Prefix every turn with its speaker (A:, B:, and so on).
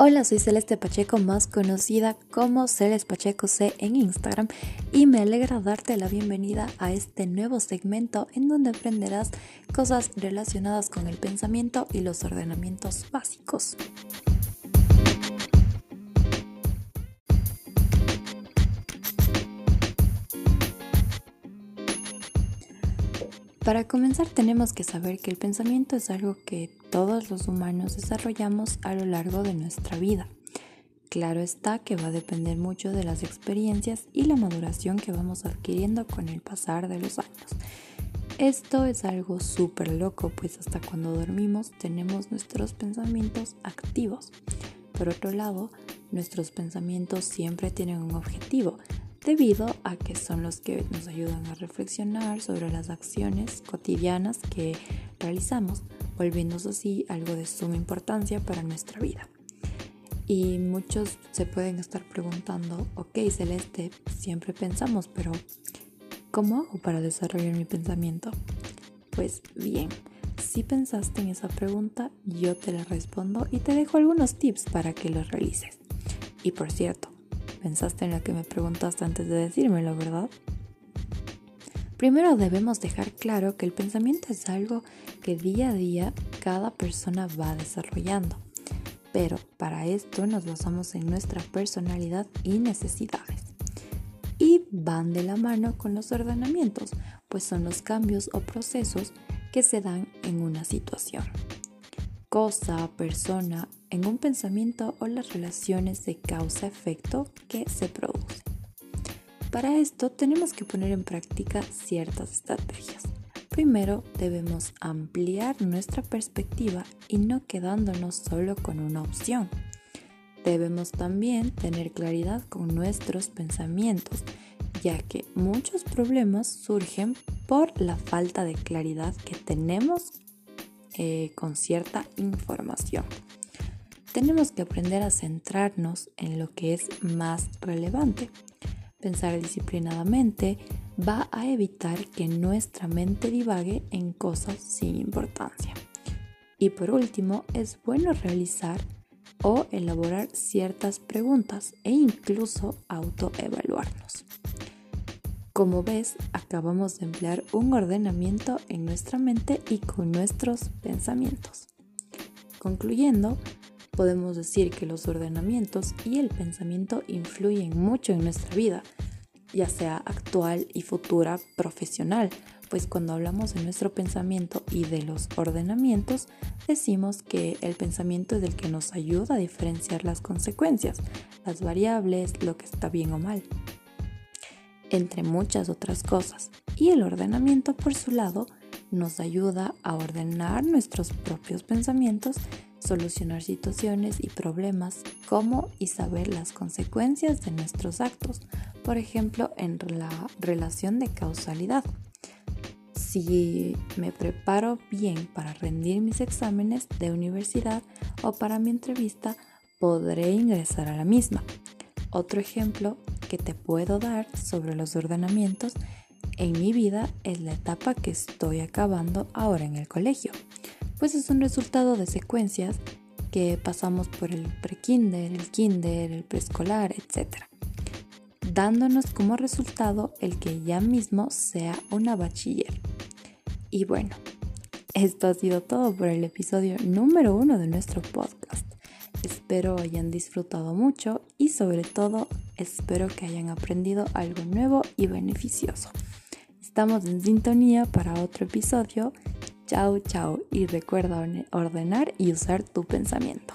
A: Hola, soy Celeste Pacheco, más conocida como Celeste Pacheco C en Instagram, y me alegra darte la bienvenida a este nuevo segmento en donde aprenderás cosas relacionadas con el pensamiento y los ordenamientos básicos. Para comenzar tenemos que saber que el pensamiento es algo que todos los humanos desarrollamos a lo largo de nuestra vida. Claro está que va a depender mucho de las experiencias y la maduración que vamos adquiriendo con el pasar de los años. Esto es algo súper loco, pues hasta cuando dormimos tenemos nuestros pensamientos activos. Por otro lado, nuestros pensamientos siempre tienen un objetivo, debido a que son los que nos ayudan a reflexionar sobre las acciones cotidianas que realizamos, volviéndose así algo de suma importancia para nuestra vida. Y muchos se pueden estar preguntando, ok Celeste, siempre pensamos, pero ¿cómo hago para desarrollar mi pensamiento? Pues bien, si pensaste en esa pregunta, yo te la respondo y te dejo algunos tips para que los realices. Y por cierto, pensaste en lo que me preguntaste antes de decírmelo, ¿verdad? Primero debemos dejar claro que el pensamiento es algo que día a día cada persona va desarrollando, pero para esto nos basamos en nuestra personalidad y necesidades. Y van de la mano con los ordenamientos, pues son los cambios o procesos que se dan en una situación cosa, persona, en un pensamiento o las relaciones de causa-efecto que se producen. Para esto tenemos que poner en práctica ciertas estrategias. Primero debemos ampliar nuestra perspectiva y no quedándonos solo con una opción. Debemos también tener claridad con nuestros pensamientos, ya que muchos problemas surgen por la falta de claridad que tenemos eh, con cierta información. Tenemos que aprender a centrarnos en lo que es más relevante. Pensar disciplinadamente va a evitar que nuestra mente divague en cosas sin importancia. Y por último, es bueno realizar o elaborar ciertas preguntas e incluso autoevaluarnos. Como ves, acabamos de emplear un ordenamiento en nuestra mente y con nuestros pensamientos. Concluyendo, podemos decir que los ordenamientos y el pensamiento influyen mucho en nuestra vida, ya sea actual y futura profesional, pues cuando hablamos de nuestro pensamiento y de los ordenamientos, decimos que el pensamiento es el que nos ayuda a diferenciar las consecuencias, las variables, lo que está bien o mal entre muchas otras cosas. Y el ordenamiento, por su lado, nos ayuda a ordenar nuestros propios pensamientos, solucionar situaciones y problemas, como y saber las consecuencias de nuestros actos, por ejemplo, en la relación de causalidad. Si me preparo bien para rendir mis exámenes de universidad o para mi entrevista, podré ingresar a la misma. Otro ejemplo que te puedo dar sobre los ordenamientos en mi vida es la etapa que estoy acabando ahora en el colegio, pues es un resultado de secuencias que pasamos por el prekinder, el kinder, el preescolar, etc. Dándonos como resultado el que ya mismo sea una bachiller. Y bueno, esto ha sido todo por el episodio número uno de nuestro podcast. Espero hayan disfrutado mucho y sobre todo espero que hayan aprendido algo nuevo y beneficioso. Estamos en sintonía para otro episodio. Chao, chao y recuerda ordenar y usar tu pensamiento.